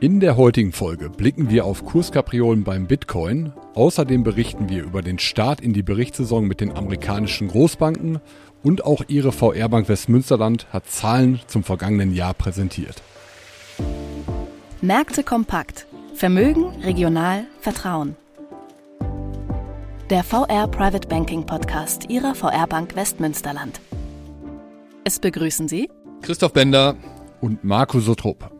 In der heutigen Folge blicken wir auf Kurskapriolen beim Bitcoin. Außerdem berichten wir über den Start in die Berichtssaison mit den amerikanischen Großbanken und auch ihre VR-Bank Westmünsterland hat Zahlen zum vergangenen Jahr präsentiert. Märkte kompakt. Vermögen, regional, Vertrauen. Der VR Private Banking Podcast Ihrer VR-Bank Westmünsterland. Es begrüßen Sie Christoph Bender und Marco Sotrup.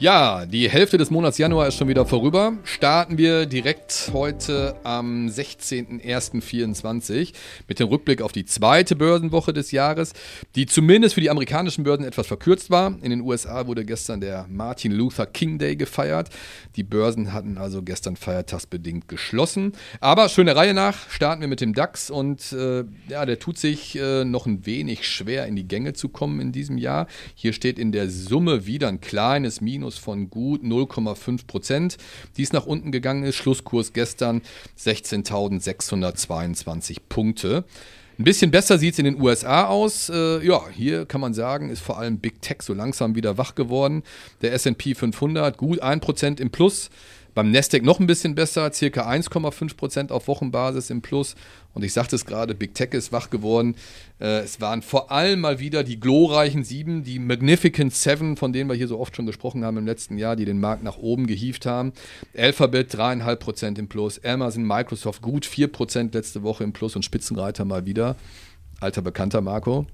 Ja, die Hälfte des Monats Januar ist schon wieder vorüber. Starten wir direkt heute am 16.01.24 mit dem Rückblick auf die zweite Börsenwoche des Jahres, die zumindest für die amerikanischen Börsen etwas verkürzt war. In den USA wurde gestern der Martin Luther King Day gefeiert. Die Börsen hatten also gestern feiertagsbedingt geschlossen. Aber schöne Reihe nach starten wir mit dem DAX und äh, ja, der tut sich äh, noch ein wenig schwer in die Gänge zu kommen in diesem Jahr. Hier steht in der Summe wieder ein kleines Minus Minus von gut 0,5 Prozent, die es nach unten gegangen ist. Schlusskurs gestern 16.622 Punkte. Ein bisschen besser sieht es in den USA aus. Äh, ja, hier kann man sagen, ist vor allem Big Tech so langsam wieder wach geworden. Der SP 500 gut 1% im Plus. Beim Nasdaq noch ein bisschen besser, circa 1,5% auf Wochenbasis im Plus. Und ich sagte es gerade, Big Tech ist wach geworden. Äh, es waren vor allem mal wieder die glorreichen Sieben, die Magnificent Seven, von denen wir hier so oft schon gesprochen haben im letzten Jahr, die den Markt nach oben gehievt haben. Alphabet 3,5% im Plus, Amazon, Microsoft gut 4% letzte Woche im Plus und Spitzenreiter mal wieder. Alter Bekannter Marco.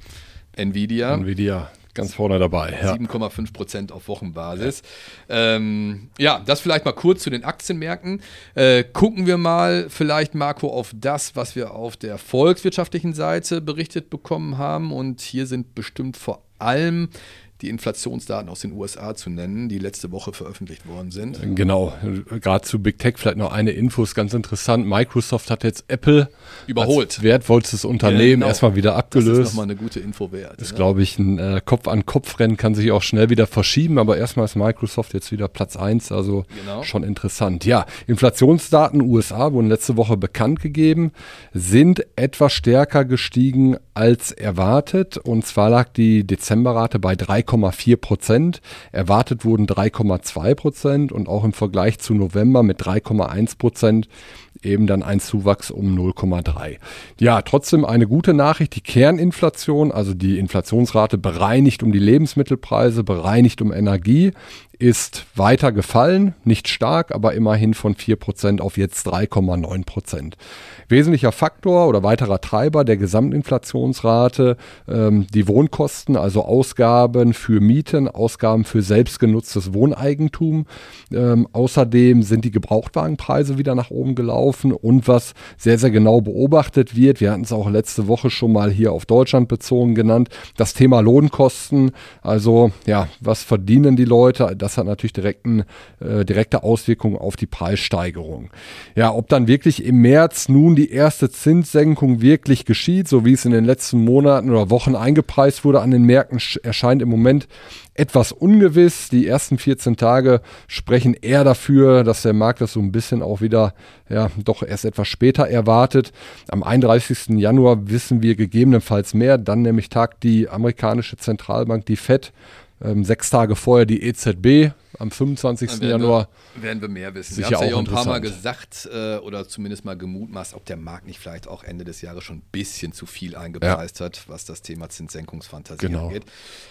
Nvidia. Nvidia ganz vorne dabei. Ja. 7,5 Prozent auf Wochenbasis. Ja. Ähm, ja. das vielleicht mal kurz zu den Aktienmärkten. Äh, gucken wir mal vielleicht, Marco, auf das, was wir auf der volkswirtschaftlichen Seite berichtet bekommen haben. Und hier sind bestimmt vor allem die Inflationsdaten aus den USA zu nennen, die letzte Woche veröffentlicht worden sind. Genau, gerade zu Big Tech vielleicht noch eine Info, ist ganz interessant. Microsoft hat jetzt Apple überholt. Als wertvollstes Unternehmen genau. erstmal wieder abgelöst. Das ist nochmal eine gute Info wert. Ist, ne? glaube ich, ein äh, Kopf-an-Kopf-Rennen, kann sich auch schnell wieder verschieben, aber erstmal ist Microsoft jetzt wieder Platz 1, also genau. schon interessant. Ja, Inflationsdaten USA wurden letzte Woche bekannt gegeben, sind etwas stärker gestiegen als erwartet und zwar lag die Dezemberrate bei 3, 3,4 Prozent. Erwartet wurden 3,2 Prozent und auch im Vergleich zu November mit 3,1 Prozent eben dann ein Zuwachs um 0,3. Ja, trotzdem eine gute Nachricht. Die Kerninflation, also die Inflationsrate bereinigt um die Lebensmittelpreise, bereinigt um Energie, ist weiter gefallen, nicht stark, aber immerhin von 4% auf jetzt 3,9%. Wesentlicher Faktor oder weiterer Treiber der Gesamtinflationsrate, ähm, die Wohnkosten, also Ausgaben für Mieten, Ausgaben für selbstgenutztes Wohneigentum. Ähm, außerdem sind die Gebrauchtwagenpreise wieder nach oben gelaufen und was sehr, sehr genau beobachtet wird, wir hatten es auch letzte Woche schon mal hier auf Deutschland bezogen genannt, das Thema Lohnkosten, also ja, was verdienen die Leute, das hat natürlich direkten, äh, direkte Auswirkungen auf die Preissteigerung. Ja, ob dann wirklich im März nun die erste Zinssenkung wirklich geschieht, so wie es in den letzten Monaten oder Wochen eingepreist wurde an den Märkten, erscheint im Moment etwas ungewiss. Die ersten 14 Tage sprechen eher dafür, dass der Markt das so ein bisschen auch wieder, ja, doch erst etwas später erwartet. Am 31. Januar wissen wir gegebenenfalls mehr. Dann nämlich tagt die amerikanische Zentralbank, die FED, ähm, sechs Tage vorher die EZB am 25. Werden Januar. Wir, werden wir mehr wissen. Wir haben es ja auch ein paar Mal gesagt äh, oder zumindest mal gemutmaßt, ob der Markt nicht vielleicht auch Ende des Jahres schon ein bisschen zu viel eingepreist ja. hat, was das Thema Zinssenkungsfantasie genau. angeht.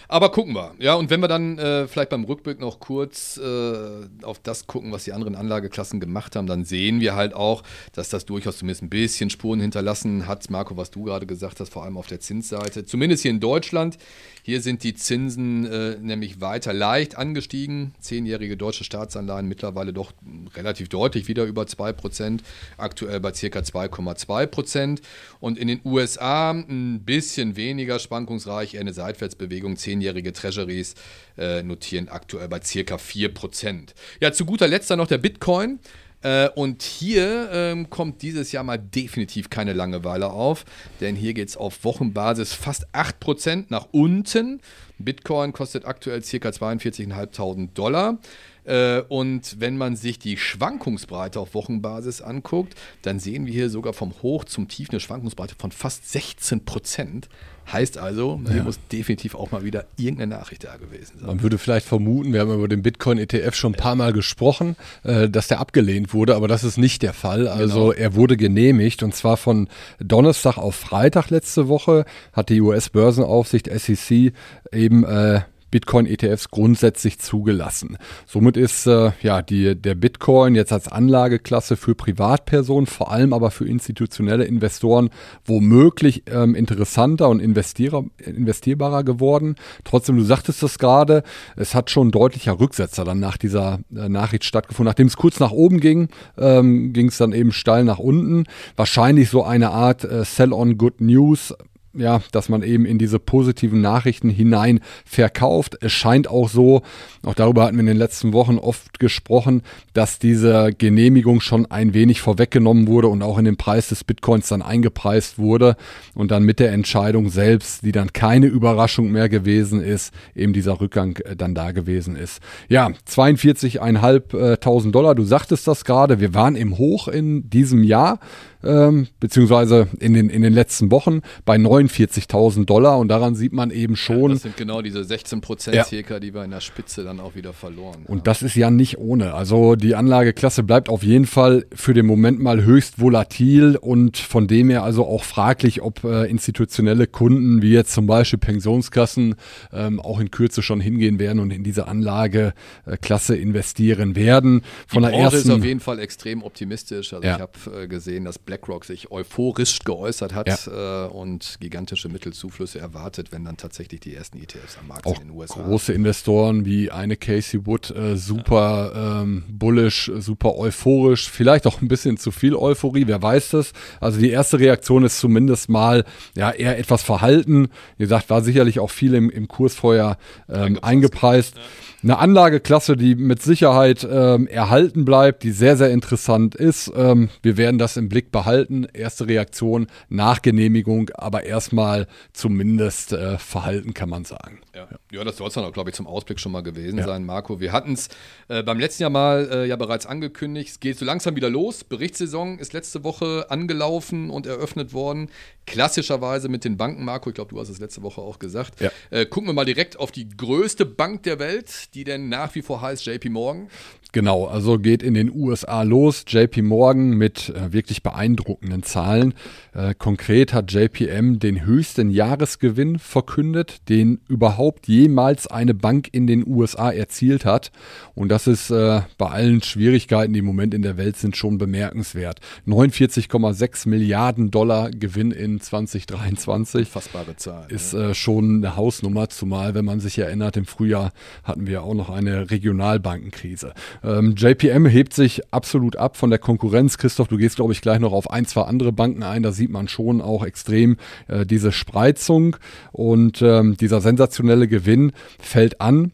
Aber gucken wir. Ja, und wenn wir dann äh, vielleicht beim Rückblick noch kurz äh, auf das gucken, was die anderen Anlageklassen gemacht haben, dann sehen wir halt auch, dass das durchaus zumindest ein bisschen Spuren hinterlassen hat. Marco, was du gerade gesagt hast, vor allem auf der Zinsseite. Zumindest hier in Deutschland. Hier sind die Zinsen äh, nämlich weiter leicht angestiegen. 10 zehnjährige deutsche Staatsanleihen mittlerweile doch relativ deutlich wieder über 2%, aktuell bei ca. 2,2%. Und in den USA ein bisschen weniger schwankungsreich, eher eine Seitwärtsbewegung. Zehnjährige Treasuries äh, notieren aktuell bei ca. 4%. Ja, zu guter Letzt dann noch der Bitcoin. Äh, und hier ähm, kommt dieses Jahr mal definitiv keine Langeweile auf, denn hier geht es auf Wochenbasis fast 8% nach unten Bitcoin kostet aktuell ca. 42.500 Dollar. Äh, und wenn man sich die Schwankungsbreite auf Wochenbasis anguckt, dann sehen wir hier sogar vom Hoch zum Tief eine Schwankungsbreite von fast 16 Prozent. Heißt also, hier ja. muss definitiv auch mal wieder irgendeine Nachricht da gewesen sein. Man würde vielleicht vermuten, wir haben über den Bitcoin-ETF schon ein paar Mal gesprochen, äh, dass der abgelehnt wurde, aber das ist nicht der Fall. Also genau. er wurde genehmigt und zwar von Donnerstag auf Freitag letzte Woche hat die US-Börsenaufsicht SEC eben äh, Bitcoin-ETFs grundsätzlich zugelassen. Somit ist äh, ja die, der Bitcoin jetzt als Anlageklasse für Privatpersonen, vor allem aber für institutionelle Investoren womöglich ähm, interessanter und investierbarer geworden. Trotzdem, du sagtest das gerade, es hat schon deutlicher Rücksetzer dann nach dieser äh, Nachricht stattgefunden. Nachdem es kurz nach oben ging, ähm, ging es dann eben steil nach unten. Wahrscheinlich so eine Art äh, Sell on Good News ja, dass man eben in diese positiven Nachrichten hinein verkauft. Es scheint auch so, auch darüber hatten wir in den letzten Wochen oft gesprochen, dass diese Genehmigung schon ein wenig vorweggenommen wurde und auch in den Preis des Bitcoins dann eingepreist wurde und dann mit der Entscheidung selbst, die dann keine Überraschung mehr gewesen ist, eben dieser Rückgang äh, dann da gewesen ist. Ja, 42.500 Dollar, du sagtest das gerade, wir waren im Hoch in diesem Jahr ähm, beziehungsweise in den, in den letzten Wochen bei 49.000 Dollar und daran sieht man eben schon. Ja, das sind genau diese 16 Prozent ja. circa, die wir in der Spitze dann auch wieder verloren. Und ja. das ist ja nicht ohne. Also die Anlageklasse bleibt auf jeden Fall für den Moment mal höchst volatil und von dem her also auch fraglich, ob äh, institutionelle Kunden wie jetzt zum Beispiel Pensionskassen ähm, auch in Kürze schon hingehen werden und in diese Anlageklasse investieren werden. Von die der Branche ersten, ist auf jeden Fall extrem optimistisch. Also ich habe äh, gesehen, dass Black BlackRock sich euphorisch geäußert hat ja. äh, und gigantische Mittelzuflüsse erwartet, wenn dann tatsächlich die ersten ETFs am Markt Auch sind in den USA. Große Investoren wie eine Casey Wood, äh, super ja. ähm, bullish, super euphorisch, vielleicht auch ein bisschen zu viel Euphorie, wer weiß das. Also die erste Reaktion ist zumindest mal ja eher etwas verhalten. Wie gesagt, war sicherlich auch viel im, im Kurs vorher ähm, eingepreist. Ja eine Anlageklasse, die mit Sicherheit ähm, erhalten bleibt, die sehr, sehr interessant ist. Ähm, wir werden das im Blick behalten. Erste Reaktion nach Genehmigung, aber erstmal zumindest äh, verhalten, kann man sagen. Ja, ja das soll es dann auch, glaube ich, zum Ausblick schon mal gewesen ja. sein, Marco. Wir hatten es äh, beim letzten Jahr mal äh, ja bereits angekündigt. Es geht so langsam wieder los. Berichtssaison ist letzte Woche angelaufen und eröffnet worden. Klassischerweise mit den Banken, Marco. Ich glaube, du hast es letzte Woche auch gesagt. Ja. Äh, gucken wir mal direkt auf die größte Bank der Welt die denn nach wie vor heißt JP Morgan? Genau, also geht in den USA los. JP Morgan mit äh, wirklich beeindruckenden Zahlen. Äh, konkret hat JPM den höchsten Jahresgewinn verkündet, den überhaupt jemals eine Bank in den USA erzielt hat. Und das ist äh, bei allen Schwierigkeiten, die im Moment in der Welt sind, schon bemerkenswert. 49,6 Milliarden Dollar Gewinn in 2023. Fassbare Zahl. Ist äh, schon eine Hausnummer, zumal wenn man sich erinnert, im Frühjahr hatten wir auch noch eine Regionalbankenkrise. Ähm, JPM hebt sich absolut ab von der Konkurrenz. Christoph, du gehst, glaube ich, gleich noch auf ein, zwei andere Banken ein. Da sieht man schon auch extrem äh, diese Spreizung und ähm, dieser sensationelle Gewinn fällt an,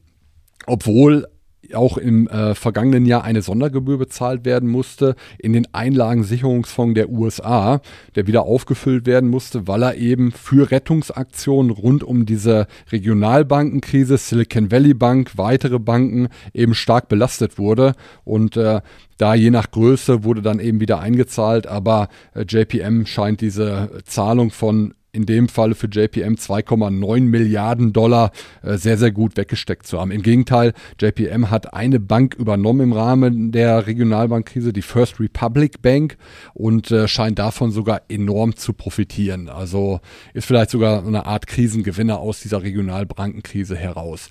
obwohl auch im äh, vergangenen Jahr eine Sondergebühr bezahlt werden musste in den Einlagensicherungsfonds der USA, der wieder aufgefüllt werden musste, weil er eben für Rettungsaktionen rund um diese Regionalbankenkrise, Silicon Valley Bank, weitere Banken eben stark belastet wurde. Und äh, da je nach Größe wurde dann eben wieder eingezahlt, aber äh, JPM scheint diese Zahlung von in dem Falle für JPM 2,9 Milliarden Dollar äh, sehr, sehr gut weggesteckt zu haben. Im Gegenteil, JPM hat eine Bank übernommen im Rahmen der Regionalbankkrise, die First Republic Bank, und äh, scheint davon sogar enorm zu profitieren. Also ist vielleicht sogar eine Art Krisengewinner aus dieser Regionalbankenkrise heraus.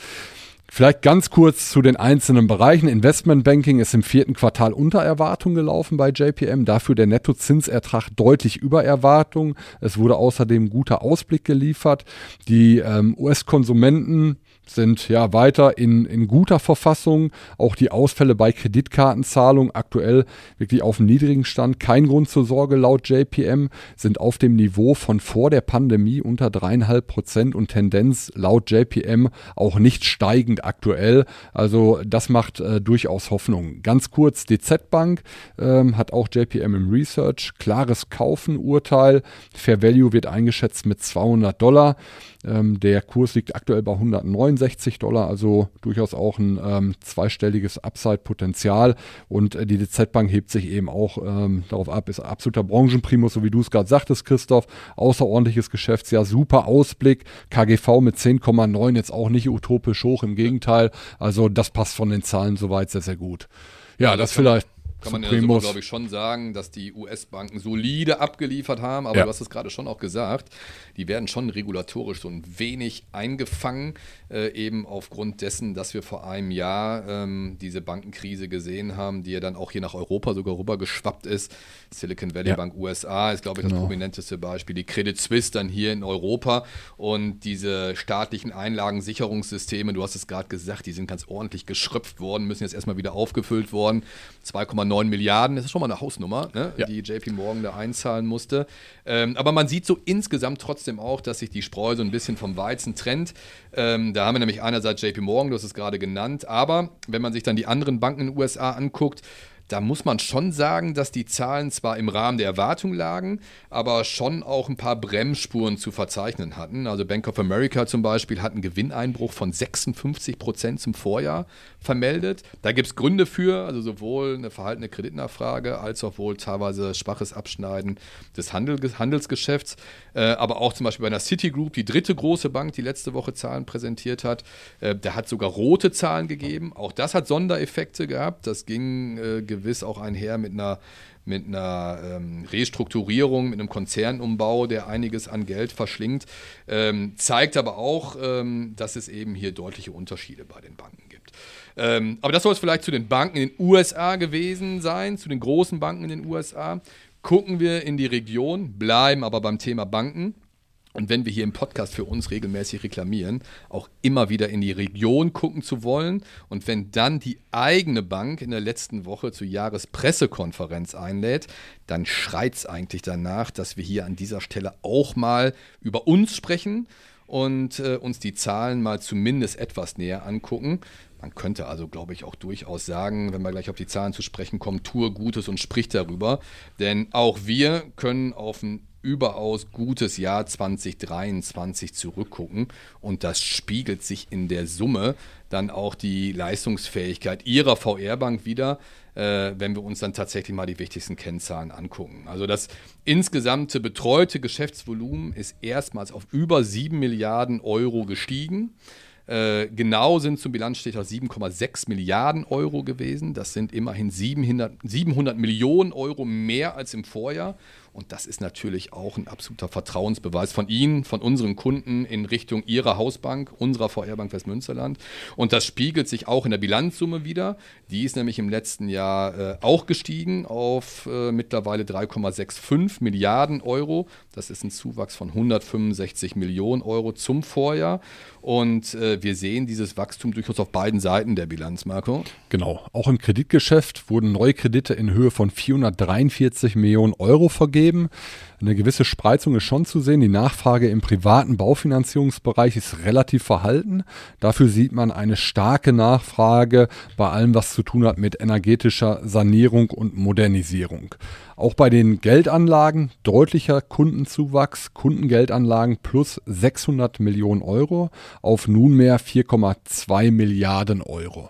Vielleicht ganz kurz zu den einzelnen Bereichen. Investmentbanking ist im vierten Quartal unter Erwartung gelaufen bei JPM, dafür der Nettozinsertrag deutlich über Erwartung. Es wurde außerdem guter Ausblick geliefert. Die ähm, US-Konsumenten sind ja weiter in, in guter Verfassung. Auch die Ausfälle bei Kreditkartenzahlungen aktuell wirklich auf einem niedrigen Stand. Kein Grund zur Sorge laut JPM, sind auf dem Niveau von vor der Pandemie unter dreieinhalb Prozent und Tendenz laut JPM auch nicht steigend aktuell. Also das macht äh, durchaus Hoffnung. Ganz kurz, DZ Bank ähm, hat auch JPM im Research klares Kaufen-Urteil. Fair Value wird eingeschätzt mit 200 Dollar. Ähm, der Kurs liegt aktuell bei 169 Dollar, also durchaus auch ein ähm, zweistelliges Upside-Potenzial. Und äh, die DZ Bank hebt sich eben auch ähm, darauf ab, ist absoluter Branchenprimus, so wie du es gerade sagtest, Christoph. Außerordentliches Geschäftsjahr, super Ausblick. KGV mit 10,9 jetzt auch nicht utopisch hoch, im Gegenteil. Also das passt von den Zahlen soweit sehr, sehr gut. Ja, das, das vielleicht kann man Supremus. ja, glaube ich, schon sagen, dass die US-Banken solide abgeliefert haben. Aber ja. du hast es gerade schon auch gesagt, die werden schon regulatorisch so ein wenig eingefangen, äh, eben aufgrund dessen, dass wir vor einem Jahr ähm, diese Bankenkrise gesehen haben, die ja dann auch hier nach Europa sogar rüber geschwappt ist. Silicon Valley ja. Bank USA ist, glaube ich, das genau. prominenteste Beispiel. Die Credit Suisse dann hier in Europa und diese staatlichen Einlagensicherungssysteme, du hast es gerade gesagt, die sind ganz ordentlich geschröpft worden, müssen jetzt erstmal wieder aufgefüllt worden. 2,9 Milliarden, das ist schon mal eine Hausnummer, ne? ja. die JP Morgan da einzahlen musste. Ähm, aber man sieht so insgesamt trotzdem auch, dass sich die Spreu so ein bisschen vom Weizen trennt. Ähm, da haben wir nämlich einerseits JP Morgan, du hast es gerade genannt, aber wenn man sich dann die anderen Banken in den USA anguckt, da muss man schon sagen, dass die Zahlen zwar im Rahmen der Erwartung lagen, aber schon auch ein paar Bremsspuren zu verzeichnen hatten. Also Bank of America zum Beispiel hat einen Gewinneinbruch von 56 Prozent zum Vorjahr vermeldet. Da gibt es Gründe für, also sowohl eine verhaltene Kreditnachfrage als auch wohl teilweise schwaches Abschneiden des Handel, Handelsgeschäfts. Äh, aber auch zum Beispiel bei einer Citigroup, die dritte große Bank, die letzte Woche Zahlen präsentiert hat, äh, der hat sogar rote Zahlen gegeben. Auch das hat Sondereffekte gehabt. Das ging äh, gewiss auch einher mit einer mit einer ähm, Restrukturierung, mit einem Konzernumbau, der einiges an Geld verschlingt, ähm, zeigt aber auch, ähm, dass es eben hier deutliche Unterschiede bei den Banken gibt. Ähm, aber das soll es vielleicht zu den Banken in den USA gewesen sein, zu den großen Banken in den USA. Gucken wir in die Region, bleiben aber beim Thema Banken und wenn wir hier im Podcast für uns regelmäßig reklamieren, auch immer wieder in die Region gucken zu wollen. Und wenn dann die eigene Bank in der letzten Woche zur Jahrespressekonferenz einlädt, dann schreit es eigentlich danach, dass wir hier an dieser Stelle auch mal über uns sprechen und äh, uns die Zahlen mal zumindest etwas näher angucken. Man könnte also, glaube ich, auch durchaus sagen, wenn wir gleich auf die Zahlen zu sprechen kommen, tue Gutes und sprich darüber. Denn auch wir können auf ein überaus gutes Jahr 2023 zurückgucken und das spiegelt sich in der Summe dann auch die Leistungsfähigkeit ihrer VR-Bank wieder, äh, wenn wir uns dann tatsächlich mal die wichtigsten Kennzahlen angucken. Also das insgesamte betreute Geschäftsvolumen ist erstmals auf über 7 Milliarden Euro gestiegen. Äh, genau sind zum Bilanzstichtag 7,6 Milliarden Euro gewesen. Das sind immerhin 700, 700 Millionen Euro mehr als im Vorjahr. Und das ist natürlich auch ein absoluter Vertrauensbeweis von Ihnen, von unseren Kunden in Richtung Ihrer Hausbank, unserer VR-Bank Westmünsterland. Und das spiegelt sich auch in der Bilanzsumme wieder. Die ist nämlich im letzten Jahr äh, auch gestiegen auf äh, mittlerweile 3,65 Milliarden Euro. Das ist ein Zuwachs von 165 Millionen Euro zum Vorjahr. Und äh, wir sehen dieses Wachstum durchaus auf beiden Seiten der Bilanz, Marco. Genau. Auch im Kreditgeschäft wurden neue Kredite in Höhe von 443 Millionen Euro vergeben. Eine gewisse Spreizung ist schon zu sehen. Die Nachfrage im privaten Baufinanzierungsbereich ist relativ verhalten. Dafür sieht man eine starke Nachfrage bei allem, was zu tun hat mit energetischer Sanierung und Modernisierung. Auch bei den Geldanlagen deutlicher Kundenzuwachs, Kundengeldanlagen plus 600 Millionen Euro auf nunmehr 4,2 Milliarden Euro.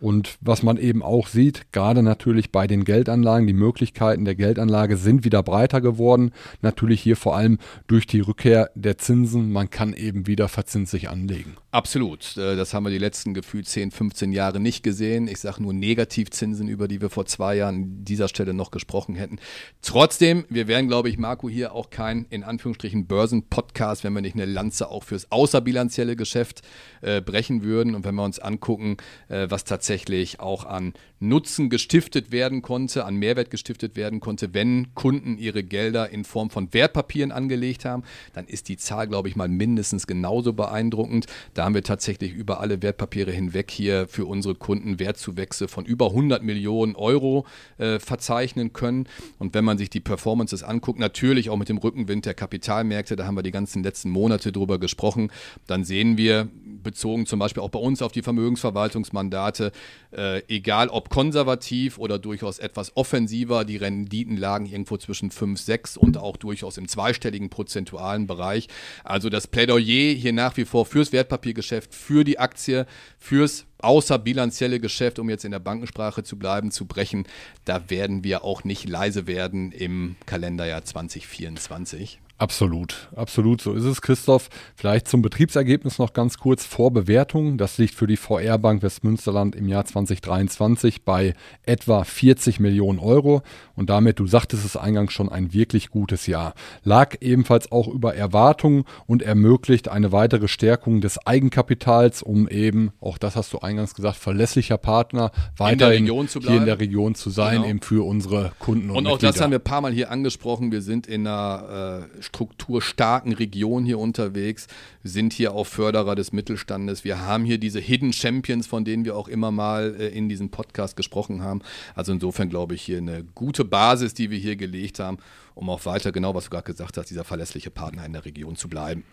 Und was man eben auch sieht, gerade natürlich bei den Geldanlagen, die Möglichkeiten der Geldanlage sind wieder breiter geworden. Natürlich hier vor allem durch die Rückkehr der Zinsen. Man kann eben wieder verzinslich anlegen. Absolut. Äh, das haben wir die letzten gefühlt 10, 15 Jahre nicht gesehen. Ich sage nur Negativzinsen, über die wir vor zwei Jahren an dieser Stelle noch gesprochen hätten. Trotzdem, wir wären, glaube ich, Marco, hier auch kein, in Anführungsstrichen, Börsen-Podcast, wenn wir nicht eine Lanze auch fürs außerbilanzielle Geschäft äh, brechen würden. Und wenn wir uns angucken, äh, was tatsächlich tatsächlich auch an Nutzen gestiftet werden konnte, an Mehrwert gestiftet werden konnte, wenn Kunden ihre Gelder in Form von Wertpapieren angelegt haben, dann ist die Zahl, glaube ich, mal mindestens genauso beeindruckend. Da haben wir tatsächlich über alle Wertpapiere hinweg hier für unsere Kunden Wertzuwächse von über 100 Millionen Euro äh, verzeichnen können. Und wenn man sich die Performances anguckt, natürlich auch mit dem Rückenwind der Kapitalmärkte, da haben wir die ganzen letzten Monate drüber gesprochen, dann sehen wir, bezogen zum Beispiel auch bei uns auf die Vermögensverwaltungsmandate, äh, egal ob konservativ oder durchaus etwas offensiver, die Renditen lagen irgendwo zwischen 5, 6 und auch durchaus im zweistelligen prozentualen Bereich. Also das Plädoyer hier nach wie vor fürs Wertpapiergeschäft, für die Aktie, fürs außerbilanzielle Geschäft, um jetzt in der Bankensprache zu bleiben, zu brechen, da werden wir auch nicht leise werden im Kalenderjahr 2024. Absolut, absolut, so ist es, Christoph. Vielleicht zum Betriebsergebnis noch ganz kurz vor Bewertung. Das liegt für die VR Bank Westmünsterland im Jahr 2023 bei etwa 40 Millionen Euro und damit, du sagtest es eingangs schon, ein wirklich gutes Jahr. Lag ebenfalls auch über Erwartungen und ermöglicht eine weitere Stärkung des Eigenkapitals, um eben, auch das hast du eingangs gesagt, verlässlicher Partner weiterhin hier in der Region zu sein, genau. eben für unsere Kunden und Und auch Mitglieder. das haben wir ein paar Mal hier angesprochen. Wir sind in einer äh, strukturstarken Region hier unterwegs, sind hier auch Förderer des Mittelstandes. Wir haben hier diese Hidden Champions, von denen wir auch immer mal äh, in diesem Podcast gesprochen haben. Also insofern glaube ich hier eine gute Basis, die wir hier gelegt haben, um auch weiter, genau was du gerade gesagt hast, dieser verlässliche Partner in der Region zu bleiben.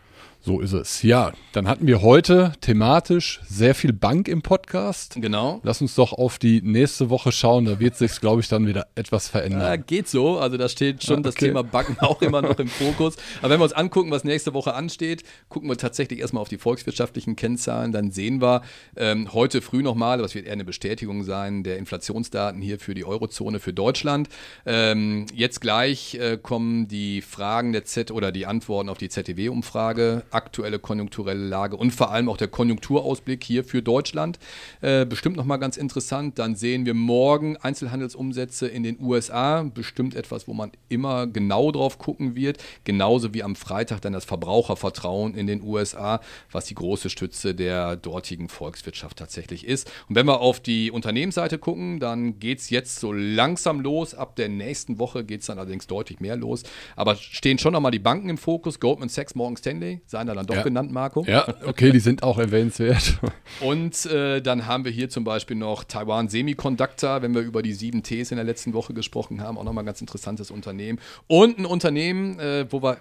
So ist es. Ja, dann hatten wir heute thematisch sehr viel Bank im Podcast. Genau. Lass uns doch auf die nächste Woche schauen. Da wird sich, glaube ich, dann wieder etwas verändern. Ja, geht so. Also da steht schon ah, okay. das Thema Banken auch immer noch im Fokus. Aber wenn wir uns angucken, was nächste Woche ansteht, gucken wir tatsächlich erstmal auf die volkswirtschaftlichen Kennzahlen. Dann sehen wir ähm, heute früh nochmal, was wird eher eine Bestätigung sein, der Inflationsdaten hier für die Eurozone, für Deutschland. Ähm, jetzt gleich äh, kommen die Fragen der Z oder die Antworten auf die ZTW-Umfrage aktuelle konjunkturelle Lage und vor allem auch der Konjunkturausblick hier für Deutschland. Äh, bestimmt nochmal ganz interessant. Dann sehen wir morgen Einzelhandelsumsätze in den USA. Bestimmt etwas, wo man immer genau drauf gucken wird. Genauso wie am Freitag dann das Verbrauchervertrauen in den USA, was die große Stütze der dortigen Volkswirtschaft tatsächlich ist. Und wenn wir auf die Unternehmensseite gucken, dann geht es jetzt so langsam los. Ab der nächsten Woche geht es dann allerdings deutlich mehr los. Aber stehen schon nochmal die Banken im Fokus. Goldman Sachs, Morgan Stanley, seiner dann doch ja. genannt, Marco. Ja, okay, die sind auch erwähnenswert. Und äh, dann haben wir hier zum Beispiel noch Taiwan Semiconductor, wenn wir über die sieben Ts in der letzten Woche gesprochen haben, auch nochmal ein ganz interessantes Unternehmen. Und ein Unternehmen, äh, wo wir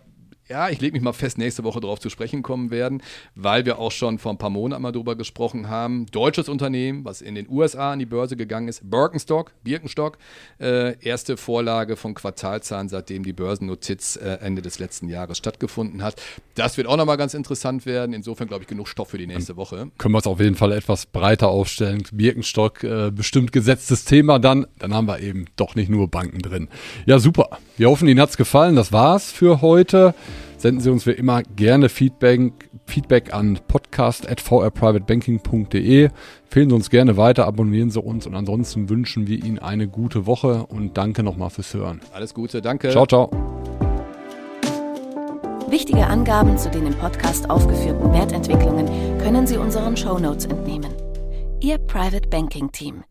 ja, ich lege mich mal fest, nächste Woche darauf zu sprechen kommen werden, weil wir auch schon vor ein paar Monaten mal drüber gesprochen haben. Deutsches Unternehmen, was in den USA an die Börse gegangen ist, Birkenstock, Birkenstock, äh, erste Vorlage von Quartalzahlen, seitdem die Börsennotiz äh, Ende des letzten Jahres stattgefunden hat. Das wird auch nochmal ganz interessant werden. Insofern glaube ich genug Stoff für die nächste Woche. Können wir es auf jeden Fall etwas breiter aufstellen. Birkenstock, äh, bestimmt gesetztes Thema dann. Dann haben wir eben doch nicht nur Banken drin. Ja, super. Wir hoffen, Ihnen hat es gefallen. Das war's für heute. Senden Sie uns wie immer gerne Feedback, Feedback an podcast.vrprivatebanking.de. Empfehlen Sie uns gerne weiter, abonnieren Sie uns und ansonsten wünschen wir Ihnen eine gute Woche und danke nochmal fürs Hören. Alles Gute, danke. Ciao, ciao. Wichtige Angaben zu den im Podcast aufgeführten Wertentwicklungen können Sie unseren Shownotes entnehmen. Ihr Private Banking Team.